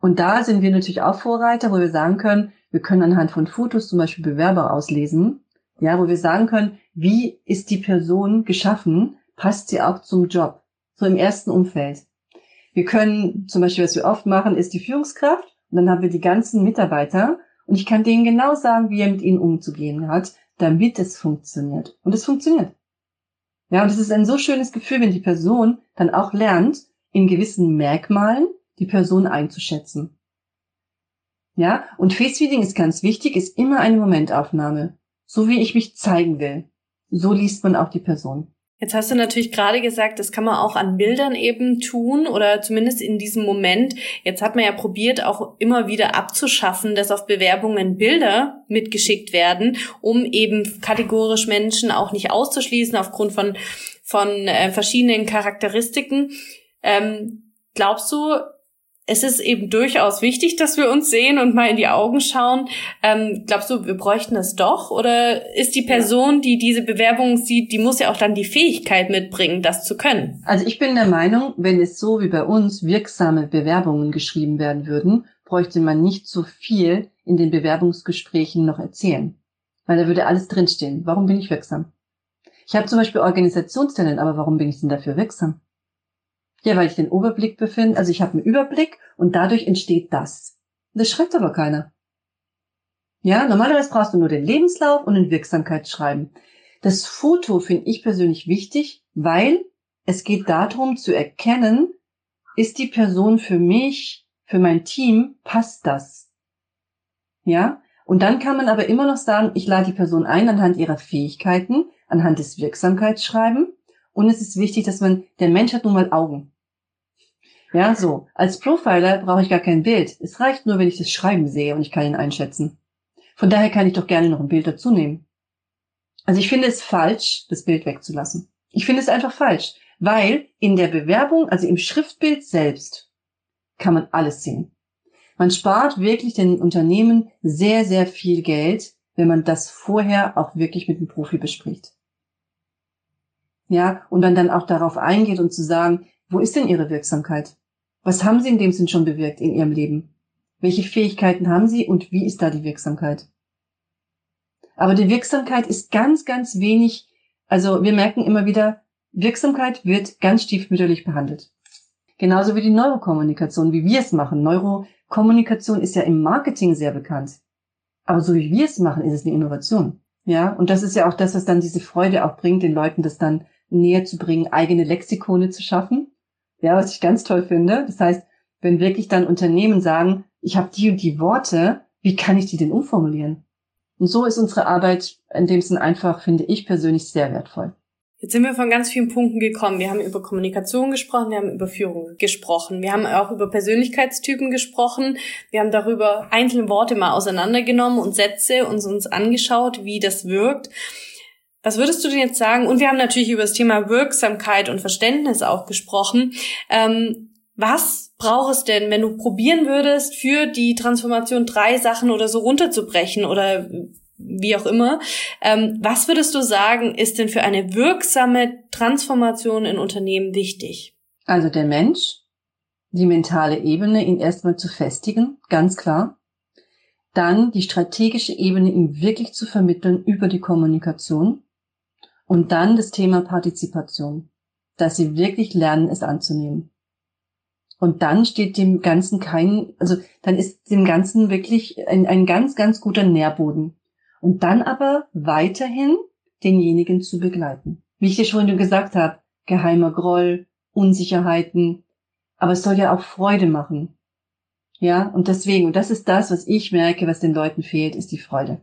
Und da sind wir natürlich auch Vorreiter, wo wir sagen können, wir können anhand von Fotos zum Beispiel Bewerber auslesen, ja, wo wir sagen können, wie ist die Person geschaffen, passt sie auch zum Job, so im ersten Umfeld. Wir können zum Beispiel, was wir oft machen, ist die Führungskraft und dann haben wir die ganzen Mitarbeiter und ich kann denen genau sagen, wie er mit ihnen umzugehen hat, damit es funktioniert. Und es funktioniert. Ja, und es ist ein so schönes Gefühl, wenn die Person dann auch lernt, in gewissen Merkmalen die Person einzuschätzen. Ja, und Face Reading ist ganz wichtig, ist immer eine Momentaufnahme. So wie ich mich zeigen will. So liest man auch die Person. Jetzt hast du natürlich gerade gesagt, das kann man auch an Bildern eben tun oder zumindest in diesem Moment. Jetzt hat man ja probiert, auch immer wieder abzuschaffen, dass auf Bewerbungen Bilder mitgeschickt werden, um eben kategorisch Menschen auch nicht auszuschließen aufgrund von, von äh, verschiedenen Charakteristiken. Ähm, glaubst du, es ist eben durchaus wichtig, dass wir uns sehen und mal in die Augen schauen. Ähm, glaubst du, wir bräuchten es doch? Oder ist die Person, die diese Bewerbung sieht, die muss ja auch dann die Fähigkeit mitbringen, das zu können? Also ich bin der Meinung, wenn es so wie bei uns wirksame Bewerbungen geschrieben werden würden, bräuchte man nicht so viel in den Bewerbungsgesprächen noch erzählen. Weil da würde alles drinstehen. Warum bin ich wirksam? Ich habe zum Beispiel Organisationstalent, aber warum bin ich denn dafür wirksam? Ja, weil ich den Überblick befinde, also ich habe einen Überblick und dadurch entsteht das. Das schreibt aber keiner. Ja, normalerweise brauchst du nur den Lebenslauf und ein Wirksamkeitsschreiben. Das Foto finde ich persönlich wichtig, weil es geht darum zu erkennen, ist die Person für mich, für mein Team, passt das? Ja? Und dann kann man aber immer noch sagen, ich lade die Person ein anhand ihrer Fähigkeiten, anhand des Wirksamkeitsschreiben. Und es ist wichtig, dass man, der Mensch hat nun mal Augen. Ja, so. Als Profiler brauche ich gar kein Bild. Es reicht nur, wenn ich das Schreiben sehe und ich kann ihn einschätzen. Von daher kann ich doch gerne noch ein Bild dazu nehmen. Also ich finde es falsch, das Bild wegzulassen. Ich finde es einfach falsch, weil in der Bewerbung, also im Schriftbild selbst, kann man alles sehen. Man spart wirklich den Unternehmen sehr, sehr viel Geld, wenn man das vorher auch wirklich mit dem Profi bespricht. Ja, und dann dann auch darauf eingeht und zu sagen, wo ist denn Ihre Wirksamkeit? Was haben Sie in dem Sinn schon bewirkt in Ihrem Leben? Welche Fähigkeiten haben Sie und wie ist da die Wirksamkeit? Aber die Wirksamkeit ist ganz, ganz wenig, also wir merken immer wieder, Wirksamkeit wird ganz stiefmütterlich behandelt. Genauso wie die Neurokommunikation, wie wir es machen. Neurokommunikation ist ja im Marketing sehr bekannt. Aber so wie wir es machen, ist es eine Innovation. Ja, und das ist ja auch das, was dann diese Freude auch bringt, den Leuten das dann näher zu bringen, eigene Lexikone zu schaffen. Ja, was ich ganz toll finde. Das heißt, wenn wirklich dann Unternehmen sagen, ich habe die und die Worte, wie kann ich die denn umformulieren? Und so ist unsere Arbeit in dem Sinn einfach, finde ich persönlich, sehr wertvoll. Jetzt sind wir von ganz vielen Punkten gekommen. Wir haben über Kommunikation gesprochen, wir haben über Führung gesprochen, wir haben auch über Persönlichkeitstypen gesprochen, wir haben darüber einzelne Worte mal auseinandergenommen und Sätze und uns angeschaut, wie das wirkt. Was würdest du denn jetzt sagen? Und wir haben natürlich über das Thema Wirksamkeit und Verständnis auch gesprochen. Ähm, was braucht es denn, wenn du probieren würdest, für die Transformation drei Sachen oder so runterzubrechen oder wie auch immer. Ähm, was würdest du sagen, ist denn für eine wirksame Transformation in Unternehmen wichtig? Also der Mensch, die mentale Ebene, ihn erstmal zu festigen, ganz klar. Dann die strategische Ebene, ihm wirklich zu vermitteln über die Kommunikation. Und dann das Thema Partizipation, dass sie wirklich lernen, es anzunehmen. Und dann steht dem Ganzen kein, also dann ist dem Ganzen wirklich ein, ein ganz, ganz guter Nährboden und dann aber weiterhin denjenigen zu begleiten. Wie ich dir schon gesagt habe, geheimer Groll, Unsicherheiten, aber es soll ja auch Freude machen. Ja, und deswegen, und das ist das, was ich merke, was den Leuten fehlt, ist die Freude.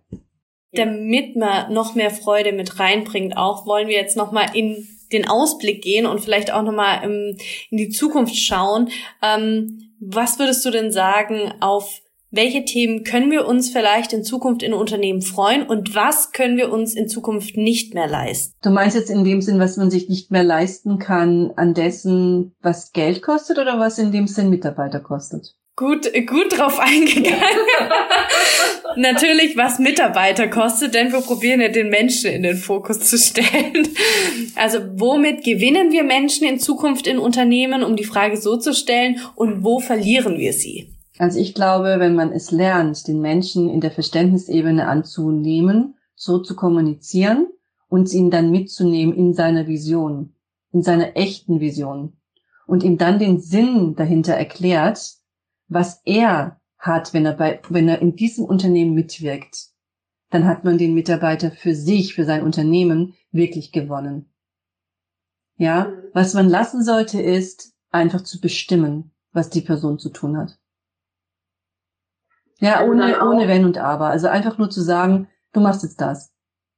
Damit man noch mehr Freude mit reinbringt, auch wollen wir jetzt nochmal in den Ausblick gehen und vielleicht auch nochmal in die Zukunft schauen. Ähm, was würdest du denn sagen auf welche Themen können wir uns vielleicht in Zukunft in Unternehmen freuen und was können wir uns in Zukunft nicht mehr leisten? Du meinst jetzt in dem Sinn, was man sich nicht mehr leisten kann, an dessen, was Geld kostet oder was in dem Sinn Mitarbeiter kostet? Gut, gut drauf eingegangen. Natürlich, was Mitarbeiter kostet, denn wir probieren ja den Menschen in den Fokus zu stellen. Also, womit gewinnen wir Menschen in Zukunft in Unternehmen, um die Frage so zu stellen, und wo verlieren wir sie? Also ich glaube, wenn man es lernt, den Menschen in der Verständnisebene anzunehmen, so zu kommunizieren und ihn dann mitzunehmen in seiner Vision, in seiner echten Vision und ihm dann den Sinn dahinter erklärt, was er hat, wenn er bei, wenn er in diesem Unternehmen mitwirkt, dann hat man den Mitarbeiter für sich, für sein Unternehmen wirklich gewonnen. Ja, was man lassen sollte, ist einfach zu bestimmen, was die Person zu tun hat. Ja, ohne, ohne Wenn und Aber. Also einfach nur zu sagen, du machst jetzt das.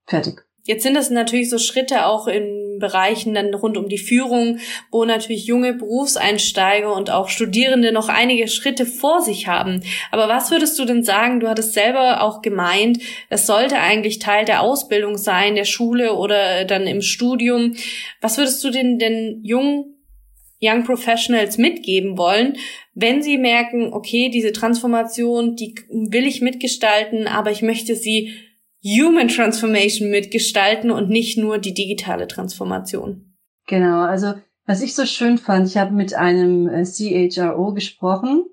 Fertig. Jetzt sind es natürlich so Schritte auch in Bereichen dann rund um die Führung, wo natürlich junge Berufseinsteiger und auch Studierende noch einige Schritte vor sich haben. Aber was würdest du denn sagen? Du hattest selber auch gemeint, es sollte eigentlich Teil der Ausbildung sein, der Schule oder dann im Studium. Was würdest du denn den jungen Young Professionals mitgeben wollen, wenn sie merken, okay, diese Transformation, die will ich mitgestalten, aber ich möchte sie Human Transformation mitgestalten und nicht nur die digitale Transformation. Genau, also was ich so schön fand, ich habe mit einem äh, CHRO gesprochen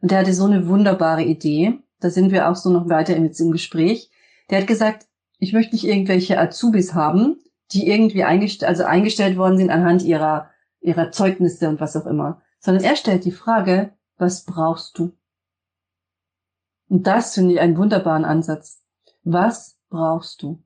und der hatte so eine wunderbare Idee. Da sind wir auch so noch weiter im, im Gespräch. Der hat gesagt, ich möchte nicht irgendwelche Azubis haben, die irgendwie eingestellt, also eingestellt worden sind anhand ihrer ihrer Zeugnisse und was auch immer, sondern er stellt die Frage, was brauchst du? Und das finde ich einen wunderbaren Ansatz. Was brauchst du?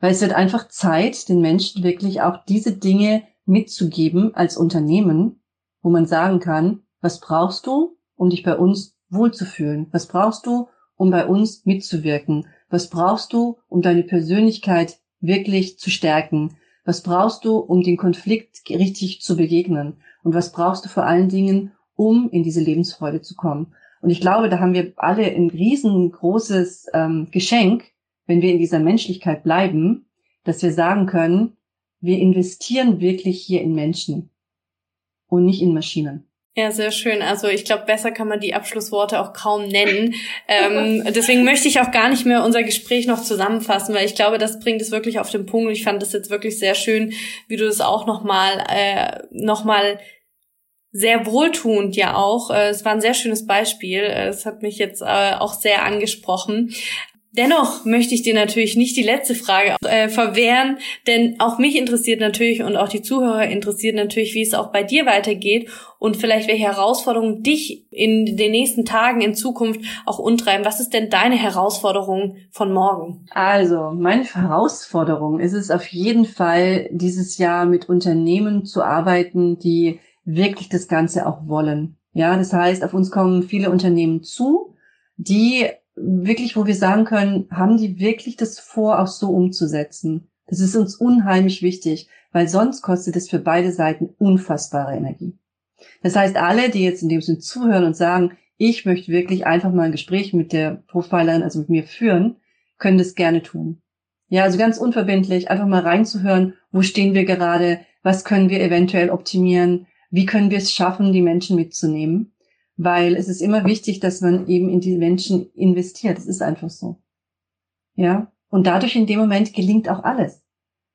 Weil es wird einfach Zeit, den Menschen wirklich auch diese Dinge mitzugeben als Unternehmen, wo man sagen kann, was brauchst du, um dich bei uns wohlzufühlen? Was brauchst du, um bei uns mitzuwirken? Was brauchst du, um deine Persönlichkeit wirklich zu stärken? Was brauchst du, um den Konflikt richtig zu begegnen? Und was brauchst du vor allen Dingen, um in diese Lebensfreude zu kommen? Und ich glaube, da haben wir alle ein riesengroßes ähm, Geschenk, wenn wir in dieser Menschlichkeit bleiben, dass wir sagen können, wir investieren wirklich hier in Menschen und nicht in Maschinen. Ja, sehr schön. Also ich glaube, besser kann man die Abschlussworte auch kaum nennen. ähm, [laughs] deswegen möchte ich auch gar nicht mehr unser Gespräch noch zusammenfassen, weil ich glaube, das bringt es wirklich auf den Punkt. Ich fand das jetzt wirklich sehr schön, wie du das auch nochmal äh, noch mal sehr wohltuend ja auch. Äh, es war ein sehr schönes Beispiel. Es hat mich jetzt äh, auch sehr angesprochen. Dennoch möchte ich dir natürlich nicht die letzte Frage äh, verwehren, denn auch mich interessiert natürlich und auch die Zuhörer interessiert natürlich, wie es auch bei dir weitergeht und vielleicht welche Herausforderungen dich in den nächsten Tagen in Zukunft auch untreiben. Was ist denn deine Herausforderung von morgen? Also, meine Herausforderung ist es auf jeden Fall, dieses Jahr mit Unternehmen zu arbeiten, die wirklich das Ganze auch wollen. Ja, das heißt, auf uns kommen viele Unternehmen zu, die wirklich, wo wir sagen können, haben die wirklich das vor, auch so umzusetzen? Das ist uns unheimlich wichtig, weil sonst kostet es für beide Seiten unfassbare Energie. Das heißt, alle, die jetzt in dem Sinne zuhören und sagen, ich möchte wirklich einfach mal ein Gespräch mit der Profilerin, also mit mir führen, können das gerne tun. Ja, also ganz unverbindlich, einfach mal reinzuhören, wo stehen wir gerade, was können wir eventuell optimieren, wie können wir es schaffen, die Menschen mitzunehmen weil es ist immer wichtig, dass man eben in die Menschen investiert. Es ist einfach so. Ja. Und dadurch in dem Moment gelingt auch alles.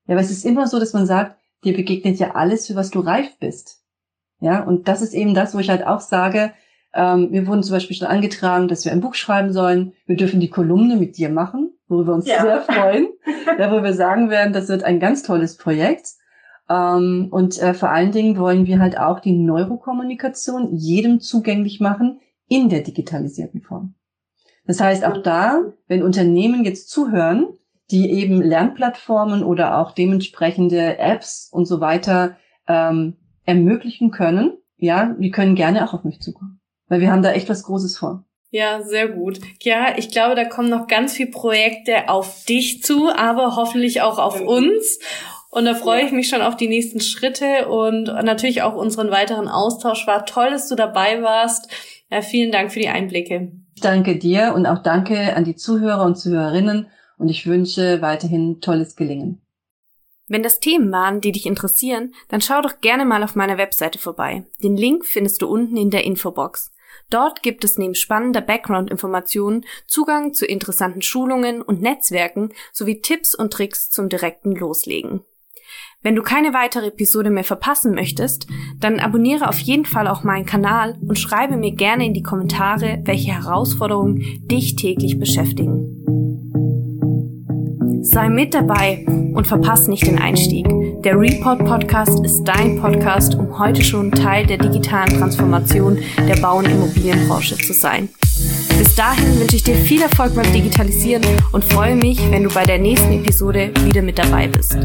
Ja, weil es ist immer so, dass man sagt, dir begegnet ja alles, für was du reif bist. Ja. Und das ist eben das, wo ich halt auch sage, ähm, wir wurden zum Beispiel schon angetragen, dass wir ein Buch schreiben sollen. Wir dürfen die Kolumne mit dir machen, worüber wir uns ja. sehr freuen. [laughs] ja, wo wir sagen werden, das wird ein ganz tolles Projekt. Ähm, und äh, vor allen Dingen wollen wir halt auch die Neurokommunikation jedem zugänglich machen in der digitalisierten Form. Das heißt, auch da, wenn Unternehmen jetzt zuhören, die eben Lernplattformen oder auch dementsprechende Apps und so weiter ähm, ermöglichen können, ja, die können gerne auch auf mich zukommen. Weil wir haben da echt was Großes vor. Ja, sehr gut. Ja, ich glaube, da kommen noch ganz viele Projekte auf dich zu, aber hoffentlich auch auf uns. Und da freue ich mich schon auf die nächsten Schritte und natürlich auch unseren weiteren Austausch. War toll, dass du dabei warst. Ja, vielen Dank für die Einblicke. Danke dir und auch danke an die Zuhörer und Zuhörerinnen und ich wünsche weiterhin tolles Gelingen. Wenn das Themen waren, die dich interessieren, dann schau doch gerne mal auf meiner Webseite vorbei. Den Link findest du unten in der Infobox. Dort gibt es neben spannender Background-Informationen Zugang zu interessanten Schulungen und Netzwerken sowie Tipps und Tricks zum direkten Loslegen. Wenn du keine weitere Episode mehr verpassen möchtest, dann abonniere auf jeden Fall auch meinen Kanal und schreibe mir gerne in die Kommentare, welche Herausforderungen dich täglich beschäftigen. Sei mit dabei und verpasse nicht den Einstieg. Der Report Podcast ist dein Podcast, um heute schon Teil der digitalen Transformation der Bau- und Immobilienbranche zu sein. Bis dahin wünsche ich dir viel Erfolg beim Digitalisieren und freue mich, wenn du bei der nächsten Episode wieder mit dabei bist.